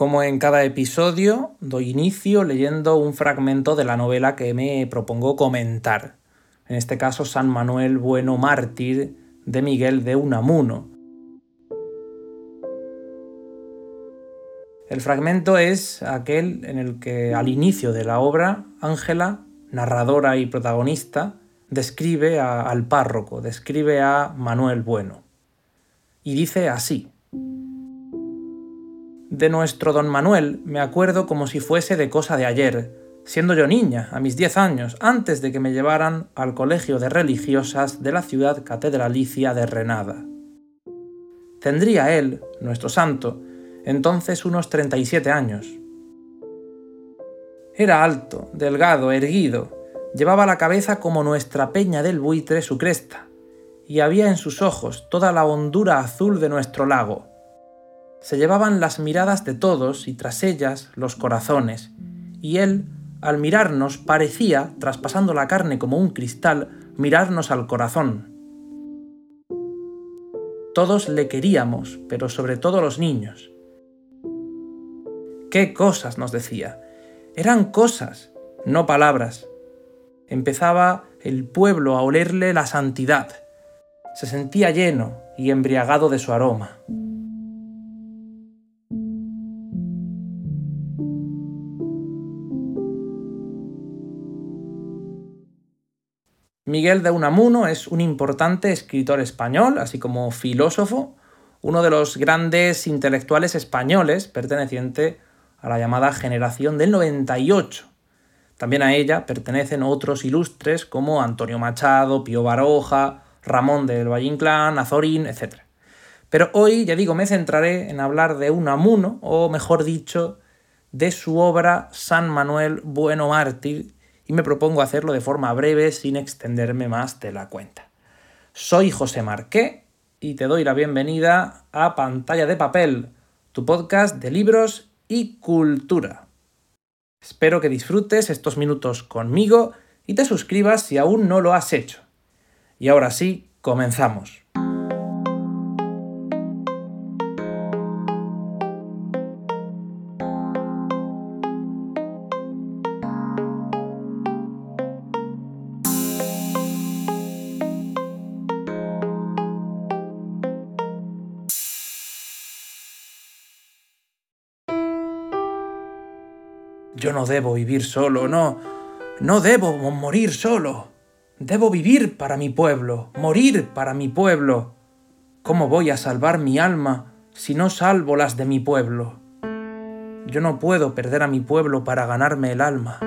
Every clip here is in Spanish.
Como en cada episodio, doy inicio leyendo un fragmento de la novela que me propongo comentar. En este caso, San Manuel Bueno Mártir de Miguel de Unamuno. El fragmento es aquel en el que al inicio de la obra, Ángela, narradora y protagonista, describe al párroco, describe a Manuel Bueno. Y dice así. De nuestro don Manuel me acuerdo como si fuese de cosa de ayer, siendo yo niña, a mis diez años, antes de que me llevaran al colegio de religiosas de la ciudad catedralicia de Renada. Tendría él, nuestro santo, entonces unos 37 años. Era alto, delgado, erguido, llevaba la cabeza como nuestra peña del buitre su cresta, y había en sus ojos toda la hondura azul de nuestro lago, se llevaban las miradas de todos y tras ellas los corazones, y él, al mirarnos, parecía, traspasando la carne como un cristal, mirarnos al corazón. Todos le queríamos, pero sobre todo los niños. ¿Qué cosas nos decía? Eran cosas, no palabras. Empezaba el pueblo a olerle la santidad. Se sentía lleno y embriagado de su aroma. Miguel de Unamuno es un importante escritor español, así como filósofo, uno de los grandes intelectuales españoles perteneciente a la llamada generación del 98. También a ella pertenecen otros ilustres como Antonio Machado, Pío Baroja, Ramón del Valle Inclán, Azorín, etc. Pero hoy, ya digo, me centraré en hablar de Unamuno, o mejor dicho, de su obra San Manuel Bueno Mártir, y me propongo hacerlo de forma breve sin extenderme más de la cuenta. Soy José Marqué y te doy la bienvenida a Pantalla de Papel, tu podcast de libros y cultura. Espero que disfrutes estos minutos conmigo y te suscribas si aún no lo has hecho. Y ahora sí, comenzamos. Yo no debo vivir solo, no, no debo morir solo. Debo vivir para mi pueblo, morir para mi pueblo. ¿Cómo voy a salvar mi alma si no salvo las de mi pueblo? Yo no puedo perder a mi pueblo para ganarme el alma.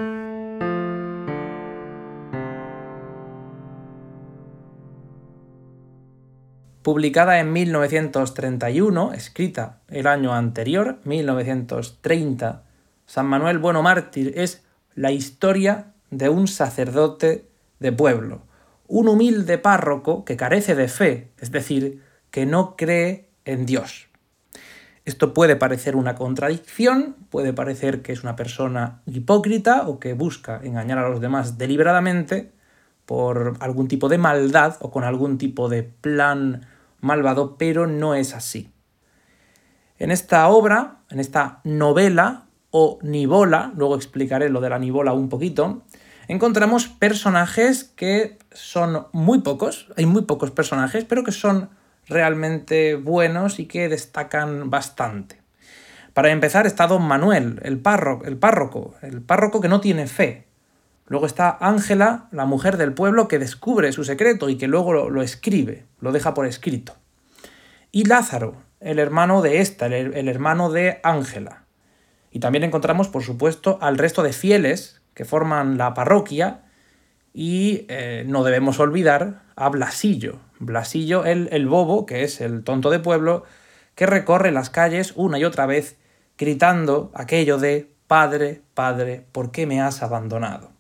Publicada en 1931, escrita el año anterior, 1930, San Manuel Bueno Mártir es la historia de un sacerdote de pueblo, un humilde párroco que carece de fe, es decir, que no cree en Dios. Esto puede parecer una contradicción, puede parecer que es una persona hipócrita o que busca engañar a los demás deliberadamente por algún tipo de maldad o con algún tipo de plan malvado, pero no es así. En esta obra, en esta novela, o nibola, luego explicaré lo de la nibola un poquito, encontramos personajes que son muy pocos, hay muy pocos personajes, pero que son realmente buenos y que destacan bastante. Para empezar está Don Manuel, el párroco, el párroco, el párroco que no tiene fe. Luego está Ángela, la mujer del pueblo, que descubre su secreto y que luego lo, escribe, lo deja por escrito. Y Lázaro, el hermano de esta, el hermano de Ángela. Y también encontramos, por supuesto, al resto de fieles que forman la parroquia y eh, no debemos olvidar a Blasillo. Blasillo, el, el bobo, que es el tonto de pueblo, que recorre las calles una y otra vez gritando aquello de Padre, Padre, ¿por qué me has abandonado?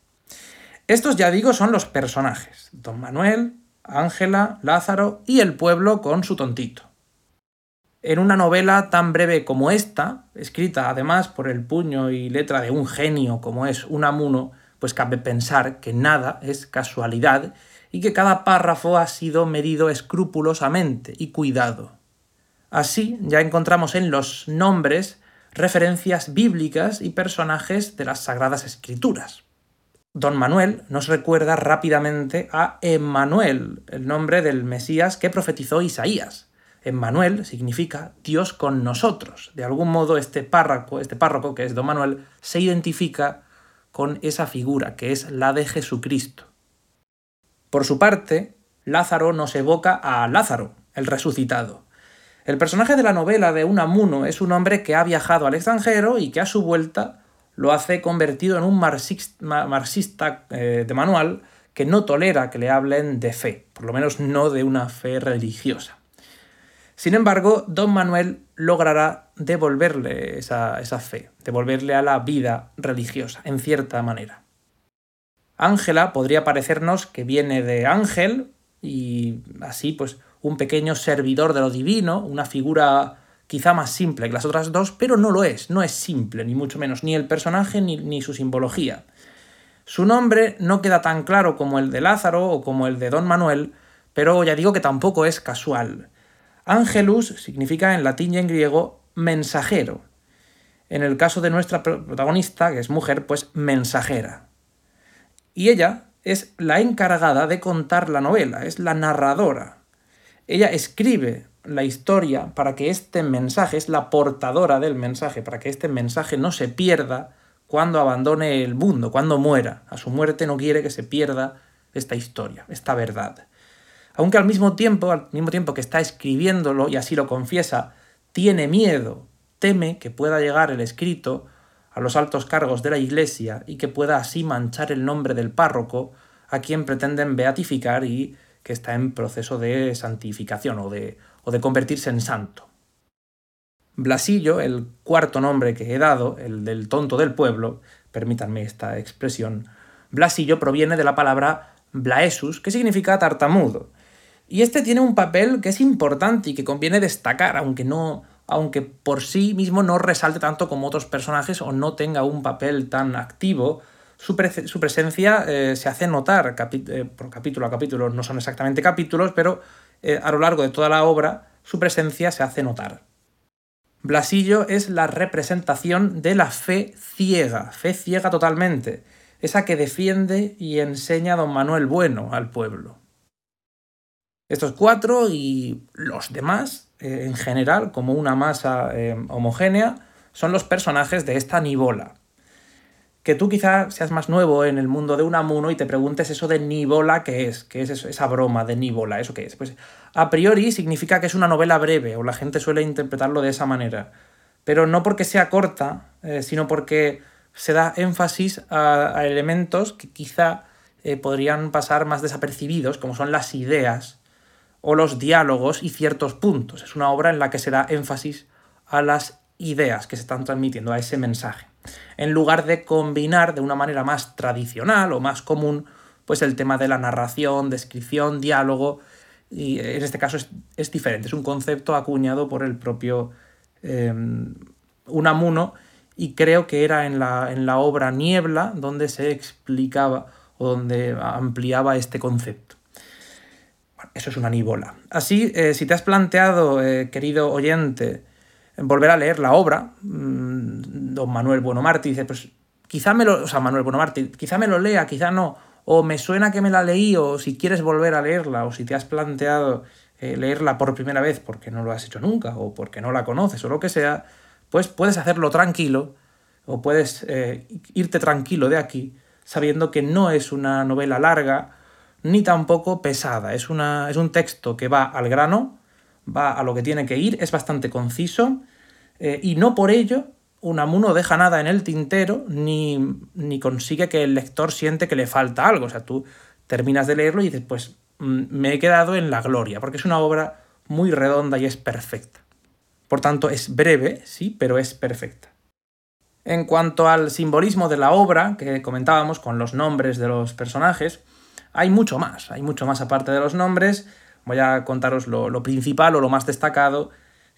Estos, ya digo, son los personajes. Don Manuel, Ángela, Lázaro y el pueblo con su tontito. En una novela tan breve como esta, escrita además por el puño y letra de un genio como es Unamuno, pues cabe pensar que nada es casualidad y que cada párrafo ha sido medido escrupulosamente y cuidado. Así ya encontramos en los nombres referencias bíblicas y personajes de las Sagradas Escrituras. Don Manuel nos recuerda rápidamente a Emmanuel, el nombre del Mesías que profetizó Isaías. Emmanuel significa Dios con nosotros. De algún modo este párroco, este párroco que es Don Manuel, se identifica con esa figura que es la de Jesucristo. Por su parte, Lázaro nos evoca a Lázaro, el resucitado. El personaje de la novela de Unamuno es un hombre que ha viajado al extranjero y que a su vuelta lo hace convertido en un marxista, eh, de manual que no tolera que le hablen de fe, por lo menos no de una fe religiosa. Sin embargo, don Manuel logrará devolverle esa, esa fe, devolverle a la vida religiosa, en cierta manera. Ángela podría parecernos que viene de ángel y así pues un pequeño servidor de lo divino, una figura quizá más simple que las otras dos, pero no lo es, no es simple, ni mucho menos, ni el personaje ni, su simbología. Su nombre no queda tan claro como el de Lázaro o como el de Don Manuel, pero ya digo que tampoco es casual. Angelus significa en latín y en griego mensajero. En el caso de nuestra protagonista, que es mujer, pues mensajera. Y ella es la encargada de contar la novela, es la narradora. Ella escribe la historia para que este mensaje, es la portadora del mensaje, para que este mensaje no se pierda cuando abandone el mundo, cuando muera. A su muerte no quiere que se pierda esta historia, esta verdad. Aunque al mismo tiempo, al mismo tiempo que está escribiéndolo, y así lo confiesa, tiene miedo, teme que pueda llegar el escrito a los altos cargos de la Iglesia y que pueda así manchar el nombre del párroco a quien pretenden beatificar y que está en proceso de santificación o de, o de convertirse en santo. Blasillo, el cuarto nombre que he dado, el del tonto del pueblo, permítanme esta expresión, Blasillo proviene de la palabra blaesus, que significa tartamudo. Y este tiene un papel que es importante y que conviene destacar, aunque no aunque por sí mismo no resalte tanto como otros personajes o no tenga un papel tan activo, su, presencia eh, se hace notar eh, por capítulo a capítulo, no son exactamente capítulos, pero eh, a lo largo de toda la obra su presencia se hace notar. Blasillo es la representación de la fe ciega, fe ciega totalmente, esa que defiende y enseña a don Manuel Bueno al pueblo. Estos cuatro y los demás, eh, en general, como una masa eh, homogénea, son los personajes de esta Nibola, que tú quizá seas más nuevo en el mundo de Unamuno y te preguntes eso de Nibola, ¿qué es? ¿Qué es esa broma de Nibola? ¿Eso qué es? Pues a priori significa que es una novela breve, o la gente suele interpretarlo de esa manera. Pero no porque sea corta, eh, sino porque se da énfasis a, elementos que quizá podrían pasar más desapercibidos, como son las ideas o los diálogos y ciertos puntos. Es una obra en la que se da énfasis a las ideas que se están transmitiendo, a ese mensaje en lugar de combinar de una manera más tradicional o más común pues el tema de la narración, descripción, diálogo, y en este caso es, diferente, es un concepto acuñado por el propio em, Unamuno y creo que era en la, en la obra Niebla donde se explicaba o donde ampliaba este concepto. Eso es una nibola. Así, eh, si te has planteado, eh, querido oyente, volver a leer la obra, mm, don Manuel Buenomarte dice, pues quizá me lo, o sea, Manuel quizá me lo lea, quizá no, o me suena que me la leí, o si quieres volver a leerla, o si te has planteado eh, leerla por primera vez porque no lo has hecho nunca, o porque no la conoces, o lo que sea, pues puedes hacerlo tranquilo, o puedes irte tranquilo de aquí, sabiendo que no es una novela larga, ni tampoco pesada, es, una, es un texto que va al grano, va a lo que tiene que ir, es bastante conciso eh, y no por ello Unamuno no deja nada en el tintero ni, ni, consigue que el lector siente que le falta algo. O sea, tú terminas de leerlo y dices, pues mm, me he quedado en la gloria, porque es una obra muy redonda y es perfecta. Por tanto, es breve, sí, pero es perfecta. En cuanto al simbolismo de la obra, que comentábamos con los nombres de los personajes, hay mucho más, hay mucho más aparte de los nombres, voy a contaros lo, principal o lo más destacado,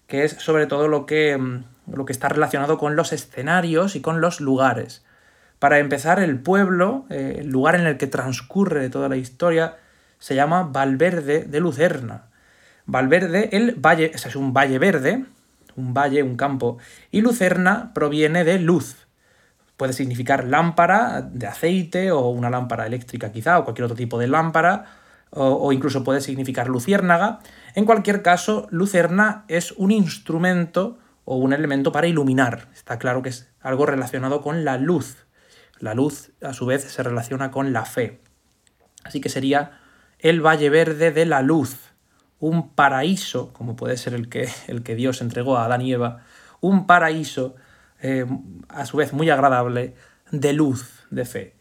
que es sobre todo lo que, mm, lo que está relacionado con los escenarios y con los lugares. Para empezar, el pueblo, eh, el lugar en el que transcurre toda la historia, se llama Valverde de Lucerna. Valverde, el valle, es un valle verde, un valle, un campo, y lucerna proviene de luz. Puede significar lámpara de aceite o una lámpara eléctrica quizá, o cualquier otro tipo de lámpara, o, incluso puede significar luciérnaga. En cualquier caso, lucerna es un instrumento o un elemento para iluminar. Está claro que es algo relacionado con la luz. La luz, a su vez, se relaciona con la fe. Así que sería el Valle Verde de la Luz, un paraíso, como puede ser el que, el que Dios entregó a Adán y Eva, un paraíso, eh, a su vez muy agradable, de luz, de fe.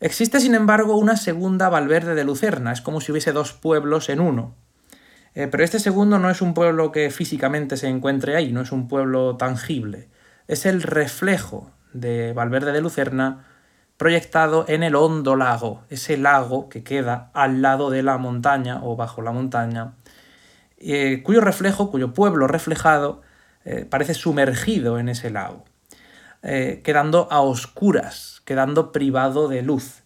Existe, sin embargo, una segunda Valverde de Lucerna, es como si hubiese dos pueblos en uno. Eh, pero este segundo no es un pueblo que físicamente se encuentre ahí, no es un pueblo tangible, es el reflejo de Valverde de Lucerna proyectado en el hondo lago, ese lago que queda al lado de la montaña o bajo la montaña, eh, cuyo reflejo, cuyo pueblo reflejado, eh, parece sumergido en ese lago, quedando a oscuras, quedando privado de luz.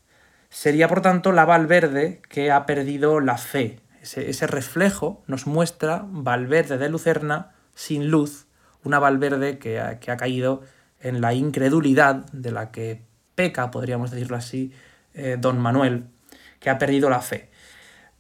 Sería, por tanto, la Valverde que ha perdido la fe, ese, reflejo nos muestra Valverde de Lucerna sin luz, una Valverde que ha, que ha caído en la incredulidad de la que peca, podríamos decirlo así, eh, don Manuel, que ha perdido la fe.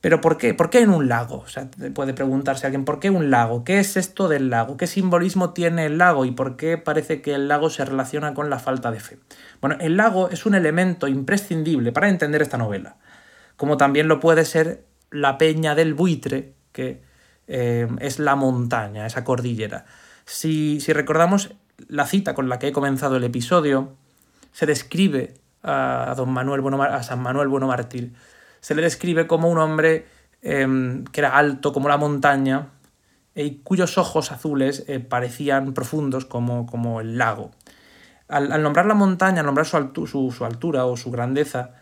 Pero ¿por qué? ¿Por qué en un lago? O puede preguntarse alguien, ¿por qué un lago? ¿Qué es esto del lago? ¿Qué simbolismo tiene el lago? ¿Y por qué parece que el lago se relaciona con la falta de fe? Bueno, el lago es un elemento imprescindible para entender esta novela, como también lo puede ser la peña del buitre, que eh, es la montaña, esa cordillera. Si, recordamos la cita con la que he comenzado el episodio, se describe a, don Manuel a San Manuel Bueno Mártir, se le describe como un hombre em, que era alto como la montaña y cuyos ojos azules eh, parecían profundos como, como el lago. Al, nombrar la montaña, al nombrar su, su altura o su grandeza,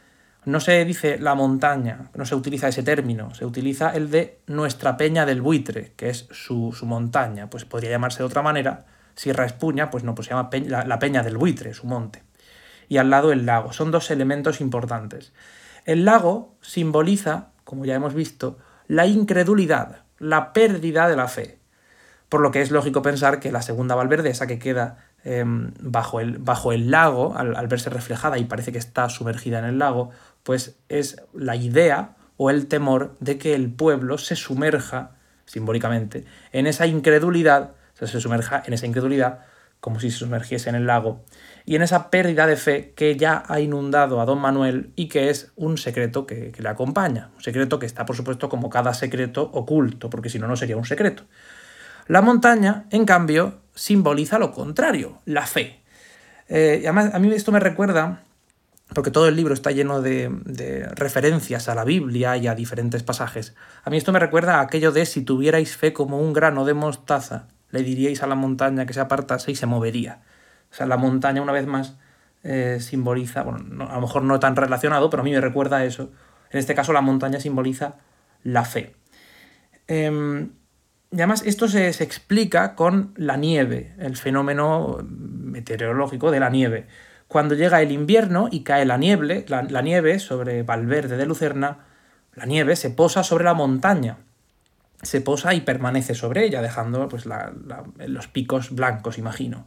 no se dice la montaña, no se utiliza ese término, se utiliza el de nuestra peña del buitre, que es su, montaña, pues podría llamarse de otra manera, Sierra Espuña, pues no, pues se llama la, peña del buitre, su monte. Y al lado el lago, son dos elementos importantes. El lago simboliza, como ya hemos visto, la incredulidad, la pérdida de la fe. Por lo que es lógico pensar que la segunda Valverde, esa que queda em, bajo, el, bajo, el, lago, al, verse reflejada y parece que está sumergida en el lago, pues es la idea o el temor de que el pueblo se sumerja, simbólicamente, en esa incredulidad, o sea, se sumerja en esa incredulidad como si se sumergiese en el lago, y en esa pérdida de fe que ya ha inundado a don Manuel y que es un secreto que, le acompaña, un secreto que está, por supuesto, como cada secreto oculto, porque si no, no sería un secreto. La montaña, en cambio, simboliza lo contrario, la fe. Eh, además, a mí esto me recuerda porque todo el libro está lleno de, referencias a la Biblia y a diferentes pasajes. A mí esto me recuerda a aquello de si tuvierais fe como un grano de mostaza, le diríais a la montaña que se apartase y se movería. O sea, la montaña una vez más eh, simboliza, bueno, a lo mejor no tan relacionado, pero a mí me recuerda a eso. En este caso la montaña simboliza la fe. Em, y además esto se, se explica con la nieve, el fenómeno meteorológico de la nieve. Cuando llega el invierno y cae la nieve, la, nieve sobre Valverde de Lucerna, la nieve se posa sobre la montaña. Se posa y permanece sobre ella, dejando pues, los picos blancos, imagino.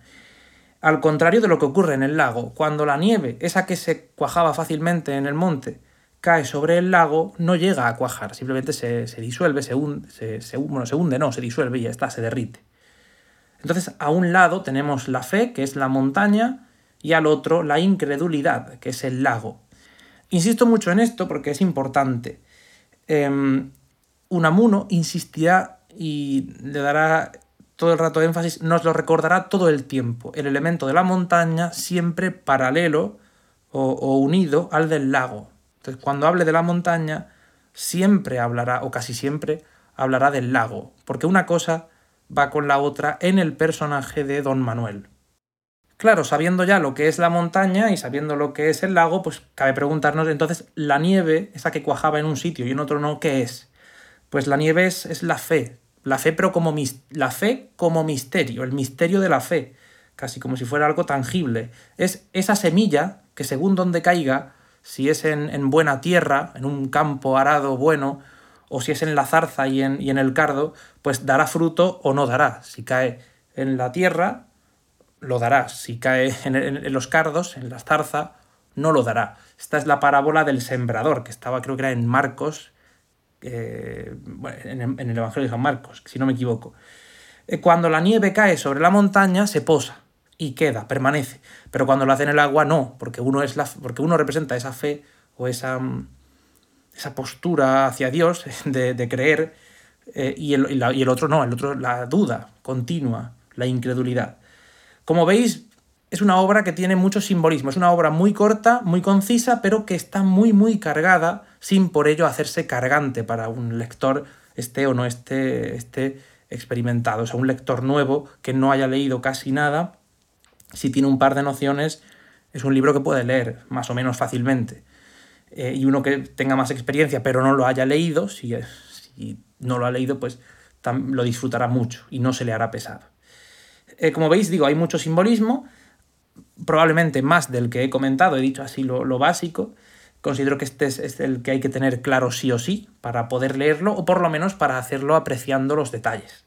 Al contrario de lo que ocurre en el lago, cuando la nieve, esa que se cuajaba fácilmente en el monte, cae sobre el lago, no llega a cuajar, simplemente se, disuelve, se hunde, se, se, se hunde, no, se disuelve y ya está, se derrite. Entonces, a un lado tenemos la fe, que es la montaña, y al otro la incredulidad, que es el lago. Insisto mucho en esto porque es importante. Eh, Unamuno insistirá y le dará todo el rato énfasis, nos lo recordará todo el tiempo. El elemento de la montaña siempre paralelo o, unido al del lago. Entonces, cuando hable de la montaña, siempre hablará, o casi siempre, hablará del lago, porque una cosa va con la otra en el personaje de Don Manuel. Claro, sabiendo ya lo que es la montaña y sabiendo lo que es el lago, pues cabe preguntarnos entonces, la nieve, esa que cuajaba en un sitio y en otro no, ¿qué es? Pues la nieve es, es la fe, la fe pero como, la fe como misterio, el misterio de la fe, casi como si fuera algo tangible. Es esa semilla que según donde caiga, si es en, en buena tierra, en un campo arado bueno, o si es en la zarza y en, y en el cardo, pues dará fruto o no dará. Si cae en la tierra, lo dará. Si cae en, los cardos, en la zarza, no lo dará. Esta es la parábola del sembrador, que estaba creo que era en Marcos, eh, en, el Evangelio de San Marcos, si no me equivoco. Eh, cuando la nieve cae sobre la montaña, se posa y queda, permanece. Pero cuando lo hace en el agua, no, porque uno, es la, porque uno representa esa fe o esa, esa postura hacia Dios de, creer, eh, y, el, y, el, otro no, el otro la duda continua, la incredulidad. Como veis, es una obra que tiene mucho simbolismo, es una obra muy corta, muy concisa, pero que está muy, muy cargada, sin por ello hacerse cargante para un lector, esté o no esté, experimentado. O sea, un lector nuevo que no haya leído casi nada, si tiene un par de nociones, es un libro que puede leer más o menos fácilmente. Eh, y uno que tenga más experiencia pero no lo haya leído, si, si no lo ha leído, pues lo disfrutará mucho y no se le hará pesado. Eh, como veis, digo, hay mucho simbolismo, probablemente más del que he comentado, he dicho así lo, lo básico. Considero que este es, es, el que hay que tener claro sí o sí para poder leerlo o por lo menos para hacerlo apreciando los detalles.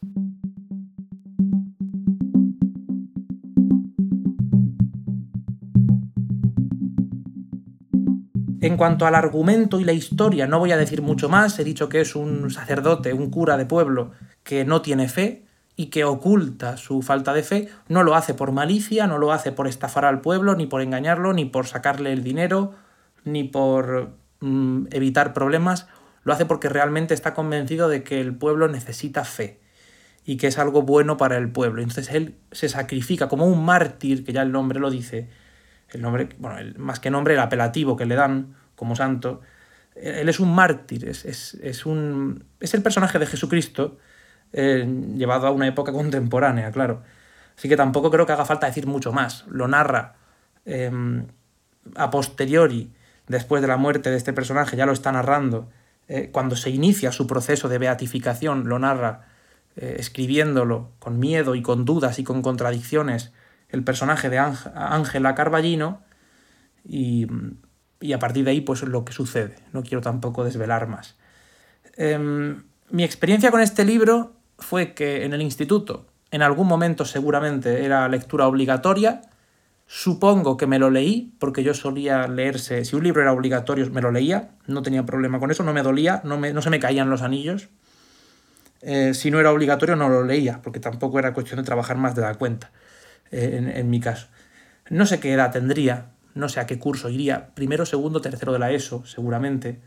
En cuanto al argumento y la historia, no voy a decir mucho más, he dicho que es un sacerdote, un cura de pueblo que no tiene fe y que oculta su falta de fe, no lo hace por malicia, no lo hace por estafar al pueblo, ni por engañarlo, ni por sacarle el dinero, ni por mm, evitar problemas, lo hace porque realmente está convencido de que el pueblo necesita fe y que es algo bueno para el pueblo. Entonces él se sacrifica como un mártir, que ya el nombre lo dice, el nombre, bueno, más que nombre, el apelativo que le dan como santo, él es un mártir, es, un, es el personaje de Jesucristo eh, llevado a una época contemporánea, claro. Así que tampoco creo que haga falta decir mucho más. Lo narra em, a posteriori, después de la muerte de este personaje, ya lo está narrando, eh, cuando se inicia su proceso de beatificación, lo narra eh, escribiéndolo con miedo y con dudas y con contradicciones el personaje de Ángela Carballino y, a partir de ahí pues lo que sucede. No quiero tampoco desvelar más. Em, mi experiencia con este libro fue que en el instituto, en algún momento seguramente era lectura obligatoria, supongo que me lo leí, porque yo solía leerse, si un libro era obligatorio me lo leía, no tenía problema con eso, no me dolía, no, me, no se me caían los anillos. Eh, si no era obligatorio no lo leía, porque tampoco era cuestión de trabajar más de la cuenta. Eh, en, mi caso. No sé qué edad tendría, no sé a qué curso iría, primero, segundo, tercero de la ESO, seguramente.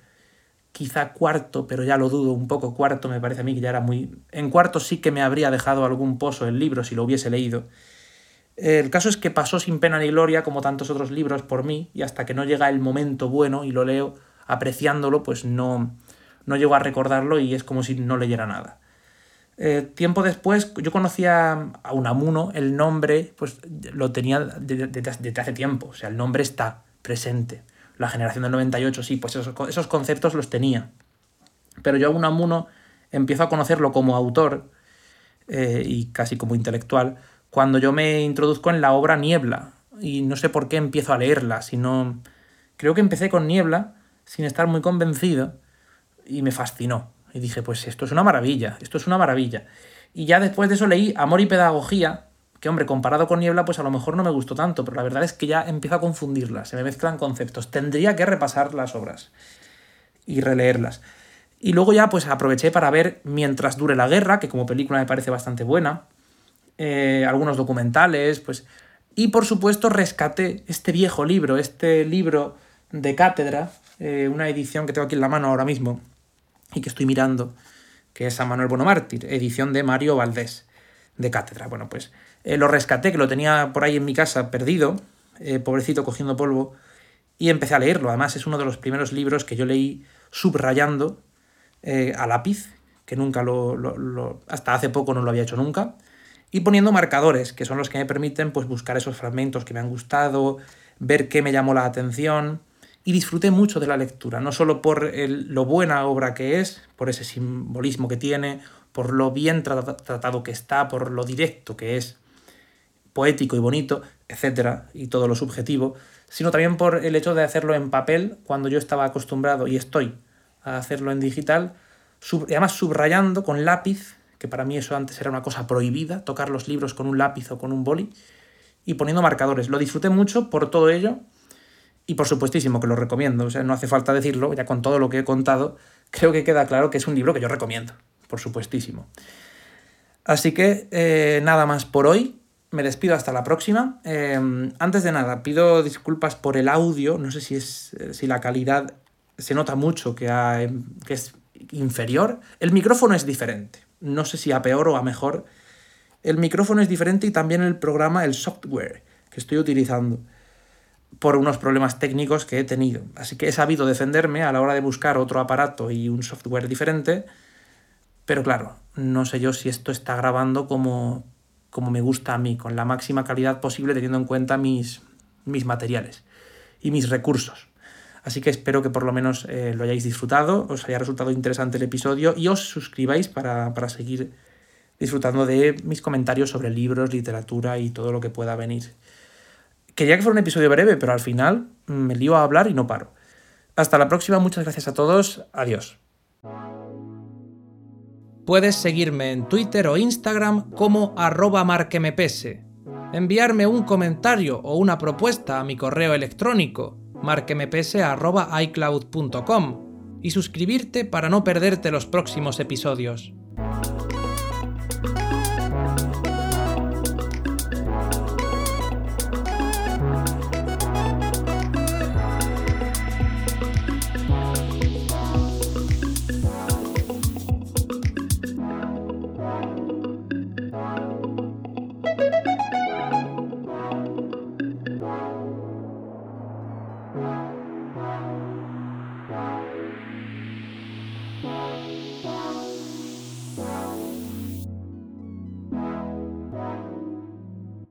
Quizá cuarto, pero ya lo dudo un poco. Cuarto me parece a mí que ya era muy... En cuarto sí que me habría dejado algún pozo el libro si lo hubiese leído. El caso es que pasó sin pena ni gloria, como tantos otros libros, por mí, y hasta que no llega el momento bueno y lo leo apreciándolo, pues no, no llego a recordarlo y es como si no leyera nada. Eh, tiempo después, yo conocía a Unamuno, el nombre, pues lo tenía desde, hace tiempo, o sea, el nombre está presente. La generación del 98, sí, pues esos, conceptos los tenía. Pero yo a Unamuno empiezo a conocerlo como autor eh, y casi como intelectual cuando yo me introduzco en la obra Niebla. Y no sé por qué empiezo a leerla, sino. Creo que empecé con Niebla sin estar muy convencido y me fascinó. Y dije, pues esto es una maravilla, esto es una maravilla. Y ya después de eso leí Amor y Pedagogía, que hombre, comparado con Niebla, pues a lo mejor no me gustó tanto, pero la verdad es que ya empiezo a confundirlas, se me mezclan conceptos. Tendría que repasar las obras y releerlas. Y luego ya pues aproveché para ver Mientras dure la guerra, que como película me parece bastante buena, eh, algunos documentales, pues... Y por supuesto rescaté este viejo libro, este libro de cátedra, eh, una edición que tengo aquí en la mano ahora mismo, y que estoy mirando, que es San Manuel Bonomártir, edición de Mario Valdés, de cátedra. Bueno, pues eh, lo rescaté, que lo tenía por ahí en mi casa perdido, pobrecito cogiendo polvo, y empecé a leerlo. Además, es uno de los primeros libros que yo leí subrayando a lápiz, que nunca lo, lo, hasta hace poco no lo había hecho nunca, y poniendo marcadores, que son los que me permiten pues, buscar esos fragmentos que me han gustado, ver qué me llamó la atención, y disfruté mucho de la lectura, no solo por lo buena obra que es, por ese simbolismo que tiene, por lo bien tratado que está, por lo directo que es, poético y bonito, etcétera, y todo lo subjetivo, sino también por el hecho de hacerlo en papel cuando yo estaba acostumbrado y estoy a hacerlo en digital, y además subrayando con lápiz, que para mí eso antes era una cosa prohibida, tocar los libros con un lápiz o con un boli, y poniendo marcadores. Lo disfruté mucho por todo ello, y por supuestísimo que lo recomiendo, o sea, no hace falta decirlo, ya con todo lo que he contado, creo que queda claro que es un libro que yo recomiendo, por supuestísimo. Así que eh, nada más por hoy, me despido hasta la próxima. Eh, antes de nada, pido disculpas por el audio, no sé si, es, si la calidad se nota mucho que, que es inferior. El micrófono es diferente, no sé si a peor o a mejor. El micrófono es diferente y también el programa, el software que estoy utilizando por unos problemas técnicos que he tenido. Así que he sabido defenderme a la hora de buscar otro aparato y un software diferente, pero claro, no sé yo si esto está grabando como, como me gusta a mí, con la máxima calidad posible teniendo en cuenta mis, mis materiales y mis recursos. Así que espero que por lo menos eh, lo hayáis disfrutado, os haya resultado interesante el episodio y os suscribáis para, para seguir disfrutando de mis comentarios sobre libros, literatura y todo lo que pueda venir. Quería que fuera un episodio breve, pero al final me lío a hablar y no paro. Hasta la próxima, muchas gracias a todos, adiós. Puedes seguirme en Twitter o Instagram como arroba marquemepese, enviarme un comentario o una propuesta a mi correo electrónico marquemepese.icloud.com y suscribirte para no perderte los próximos episodios.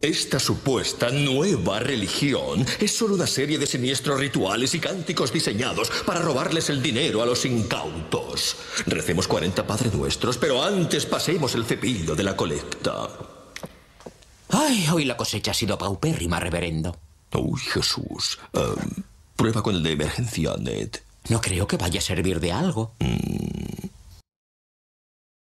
Esta supuesta nueva religión es solo una serie de siniestros rituales y cánticos diseñados para robarles el dinero a los incautos. Recemos 40 Padre Nuestros, pero antes pasemos el cepillo de la colecta. Ay, hoy la cosecha ha sido paupérrima, reverendo. Uy, Jesús. Em, prueba con el de emergencia, Ned. No creo que vaya a servir de algo. Mm.